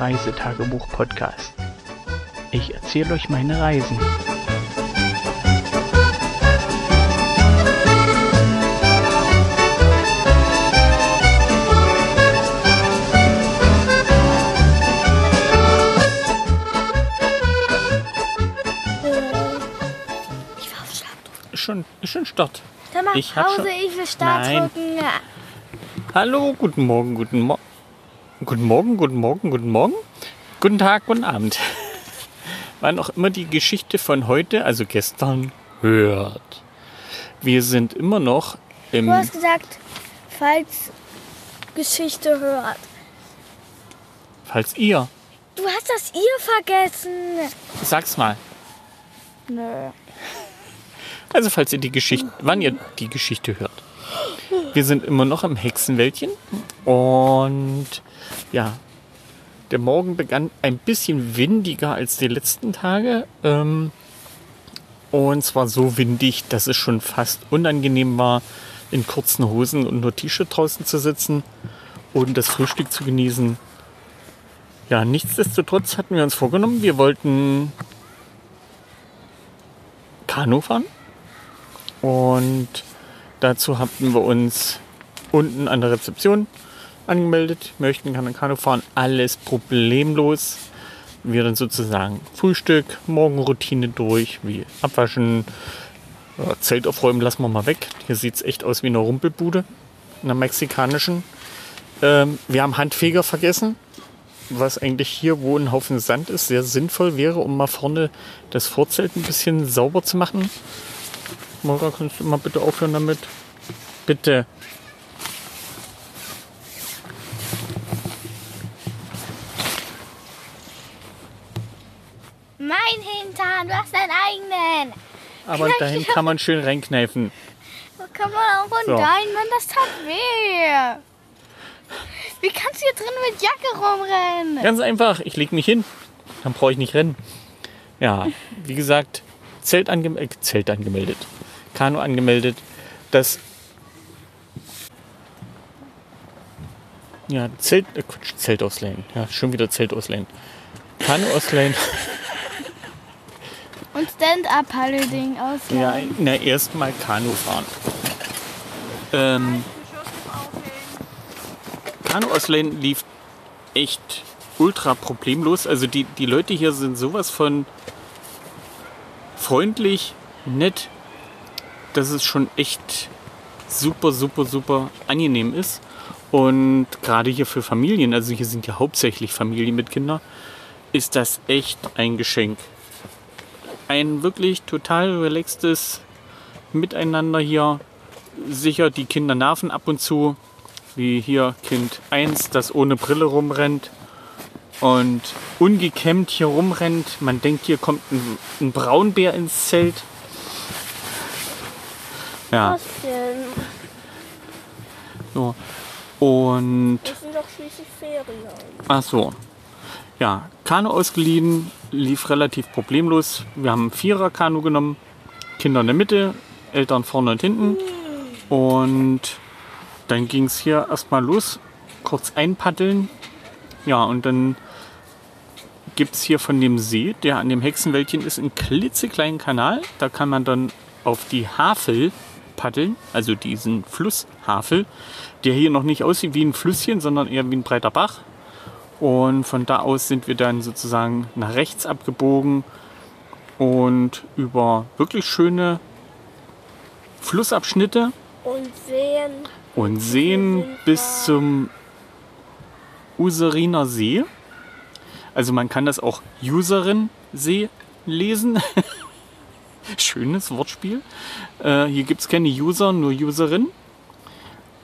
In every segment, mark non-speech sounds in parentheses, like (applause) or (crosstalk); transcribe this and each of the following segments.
Reisetagebuch-Podcast. Ich erzähle euch meine Reisen. Ich war auf Schlaf. Ist schon, schon Start. Dann mach Ich Pause, schon- ich will Start Nein. drücken. Hallo, guten Morgen, guten Morgen. Guten Morgen, guten Morgen, guten Morgen. Guten Tag, guten Abend. Wann auch immer die Geschichte von heute, also gestern, hört. Wir sind immer noch im. Du hast gesagt, falls Geschichte hört. Falls ihr. Du hast das ihr vergessen. Sag's mal. Nö. Also falls ihr die Geschichte, wann ihr die Geschichte hört. Wir sind immer noch im Hexenwäldchen und ja, der Morgen begann ein bisschen windiger als die letzten Tage. Ähm, und zwar so windig, dass es schon fast unangenehm war, in kurzen Hosen und nur T-Shirt draußen zu sitzen und das Frühstück zu genießen. Ja, nichtsdestotrotz hatten wir uns vorgenommen, wir wollten Kanu fahren. Und dazu hatten wir uns unten an der Rezeption angemeldet, möchten gerne Kanu fahren, alles problemlos. Wir dann sozusagen Frühstück, Morgenroutine durch, wie abwaschen, Zelt aufräumen lassen wir mal weg. Hier sieht es echt aus wie eine Rumpelbude, einer mexikanischen. Ähm, wir haben Handfeger vergessen, was eigentlich hier, wo ein Haufen Sand ist, sehr sinnvoll wäre, um mal vorne das Vorzelt ein bisschen sauber zu machen. Mora, kannst du mal bitte aufhören damit? Bitte. Mein Hintern, du hast deinen eigenen. Aber Vielleicht dahin (laughs) kann man schön reinkneifen. Da kann man auch von So. deinen, Mann, das tat weh. Wie kannst du hier drin mit Jacke rumrennen? Ganz einfach, ich lege mich hin. Dann brauche ich nicht rennen. Ja, wie gesagt, Zelt, angem äh, Zelt angemeldet. Kanu angemeldet. Das. Ja, Zelt, äh, Quatsch, Zelt ausleihen. Ja, schon wieder Zelt ausleihen. Kanu ausleihen. (laughs) Und Stand-Up-Paddle-Ding aus. Ja, na, erstmal Kanu fahren. Ähm, Kanu ausleihen lief echt ultra problemlos. Also die, die Leute hier sind sowas von freundlich, nett, dass es schon echt super, super, super angenehm ist. Und gerade hier für Familien, also hier sind ja hauptsächlich Familien mit Kindern, ist das echt ein Geschenk ein wirklich total relaxtes Miteinander hier. Sicher, die Kinder nerven ab und zu, wie hier Kind 1, das ohne Brille rumrennt und ungekämmt hier rumrennt. Man denkt, hier kommt ein, ein Braunbär ins Zelt. Ja, so. Und Das sind doch schließlich Ferien. Ach so. Ja, Kanu ausgeliehen, lief relativ problemlos. Wir haben ein Vierer-Kanu genommen, Kinder in der Mitte, Eltern vorne und hinten. Und dann ging es hier erstmal los, kurz einpaddeln. Ja, und dann gibt es hier von dem See, der an dem Hexenwäldchen ist, einen klitzekleinen Kanal. Da kann man dann auf die Havel paddeln, also diesen Fluss Havel, der hier noch nicht aussieht wie ein Flüsschen, sondern eher wie ein breiter Bach. Und von da aus sind wir dann sozusagen nach rechts abgebogen und über wirklich schöne Flussabschnitte Und sehen. und Seen bis zum Useriner See. Also man kann das auch Userin See lesen. (laughs) Schönes Wortspiel. Äh, hier gibt es keine User, nur Userin.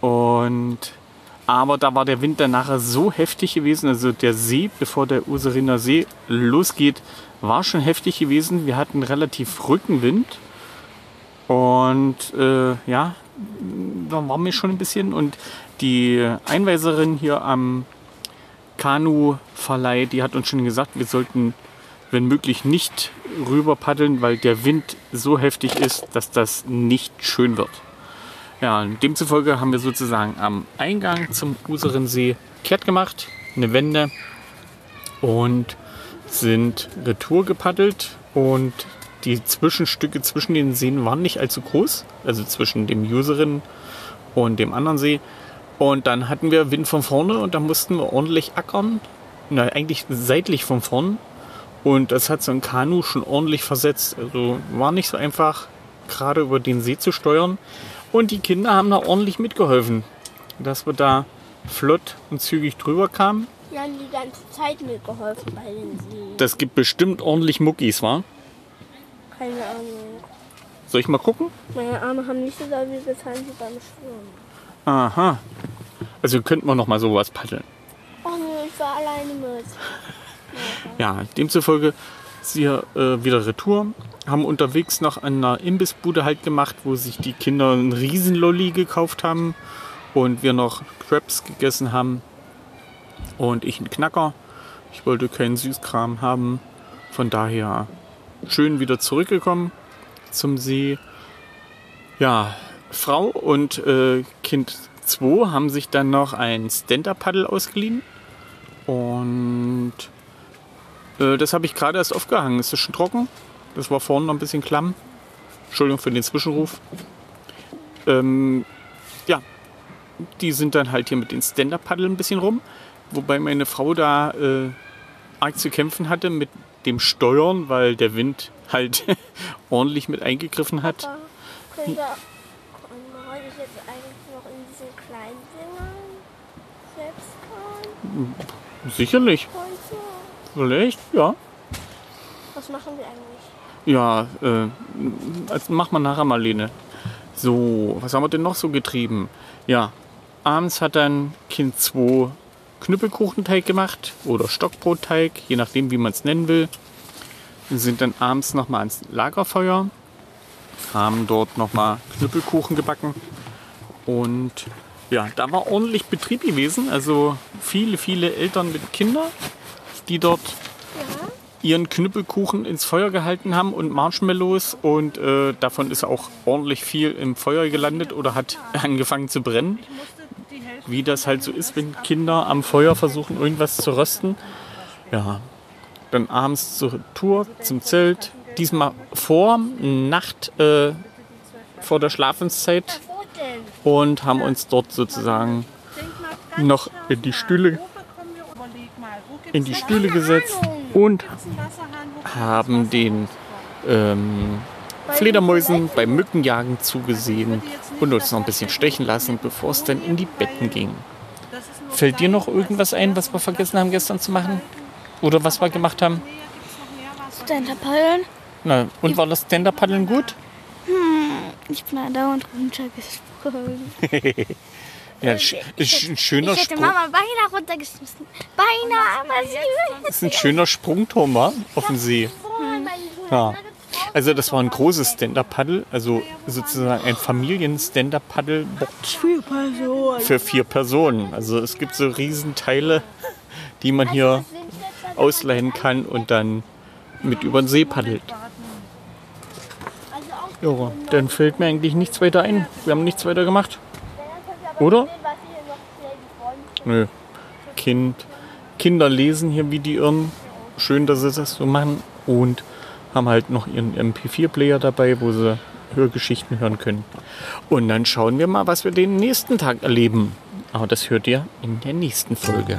Und aber da war der Wind dann nachher so heftig gewesen, also der See, bevor der Useriner See losgeht, war schon heftig gewesen. Wir hatten relativ Rückenwind. Und äh, ja, da waren wir schon ein bisschen. Und die Einweiserin hier am Kanu-Verleih, die hat uns schon gesagt, wir sollten, wenn möglich, nicht rüber paddeln, weil der Wind so heftig ist, dass das nicht schön wird. Ja, demzufolge haben wir sozusagen am Eingang zum Userensee kehrt gemacht eine Wende und sind retour gepaddelt und die Zwischenstücke zwischen den Seen waren nicht allzu groß, also zwischen dem Userin und dem anderen See. Und dann hatten wir Wind von vorne und da mussten wir ordentlich ackern. Na, eigentlich seitlich von vorn. Und das hat so ein Kanu schon ordentlich versetzt. Also war nicht so einfach, gerade über den See zu steuern. Und die Kinder haben da ordentlich mitgeholfen, dass wir da flott und zügig drüber kamen. Die haben die ganze Zeit mitgeholfen bei den See. Das gibt bestimmt ordentlich Muckis, wa? Keine Ahnung. Soll ich mal gucken? Meine Arme haben nicht so doll wie getan wie beim Schwimmen. Aha. Also könnten wir noch mal sowas paddeln. Oh nö, ich war alleine mit. Ja, demzufolge sie äh, wieder Retour. Haben unterwegs noch an einer Imbissbude halt gemacht, wo sich die Kinder einen Riesenlolli gekauft haben und wir noch Crabs gegessen haben und ich einen Knacker. Ich wollte keinen Süßkram haben. Von daher schön wieder zurückgekommen zum See. Ja, Frau und äh, Kind 2 haben sich dann noch ein Stand-Up-Paddle ausgeliehen. Und das habe ich gerade erst aufgehangen. Es ist schon trocken. Das war vorne noch ein bisschen klamm. Entschuldigung für den Zwischenruf. Ähm, ja, die sind dann halt hier mit den Stand-Up-Paddle ein bisschen rum. Wobei meine Frau da äh, arg zu kämpfen hatte mit dem Steuern, weil der Wind halt (laughs) ordentlich mit eingegriffen hat. Können wir, wollte ich jetzt eigentlich noch in diesen kleinen Dingern selbst fahren? Sicherlich, Heute? Vielleicht, ja. Was machen wir eigentlich? Ja, äh, das machen wir nachher mal, Lene. So, was haben wir denn noch so getrieben? Ja, abends hat dann Kind 2 Knüppelkuchenteig gemacht oder Stockbrotteig, je nachdem, wie man es nennen will. Wir sind dann abends nochmal ans Lagerfeuer, haben dort nochmal Knüppelkuchen gebacken und ja, da war ordentlich Betrieb gewesen. Also viele, viele Eltern mit Kindern, die dort ihren Knüppelkuchen ins Feuer gehalten haben und Marshmallows und äh, davon ist auch ordentlich viel im Feuer gelandet oder hat (laughs) angefangen zu brennen. Wie das halt so ist, wenn Kinder am Feuer versuchen, irgendwas zu rösten. Ja, dann abends zur Tour, zum Zelt. Diesmal vor Nacht, äh, vor der Schlafenszeit und haben uns dort sozusagen noch in die Stühle, in die Stühle gesetzt und haben den ähm, Fledermäusen beim Mückenjagen zugesehen und uns noch ein bisschen stechen lassen, bevor es dann in die Betten ging. Fällt dir noch irgendwas ein, was wir vergessen haben gestern zu machen? Oder was wir gemacht haben? Stand-Up-Paddeln? Na, und war das Stand-Up-Paddeln gut? Ich bin andauernd runtergesprungen. (laughs) Ja, ist ein schöner Ich hätte Sprung. Mama beinahe runtergeschmissen. Beinahe, aber sie ist ein schöner Sprungturm, wa? Auf dem See. Ja. Also das war ein großes Stand-Up-Paddle, also sozusagen ein Personen. für vier Personen. Also es gibt so Riesenteile, die man hier ausleihen kann und dann mit über den See paddelt. Ja, dann fällt mir eigentlich nichts weiter ein. Wir haben nichts weiter gemacht. Oder? Nö. Kind, Kinder lesen hier wie die Irren. Schön, dass sie das so machen. Und haben halt noch ihren MP4-Player dabei, wo sie Hörgeschichten hören können. Und dann schauen wir mal, was wir den nächsten Tag erleben. Aber das hört ihr in der nächsten Folge.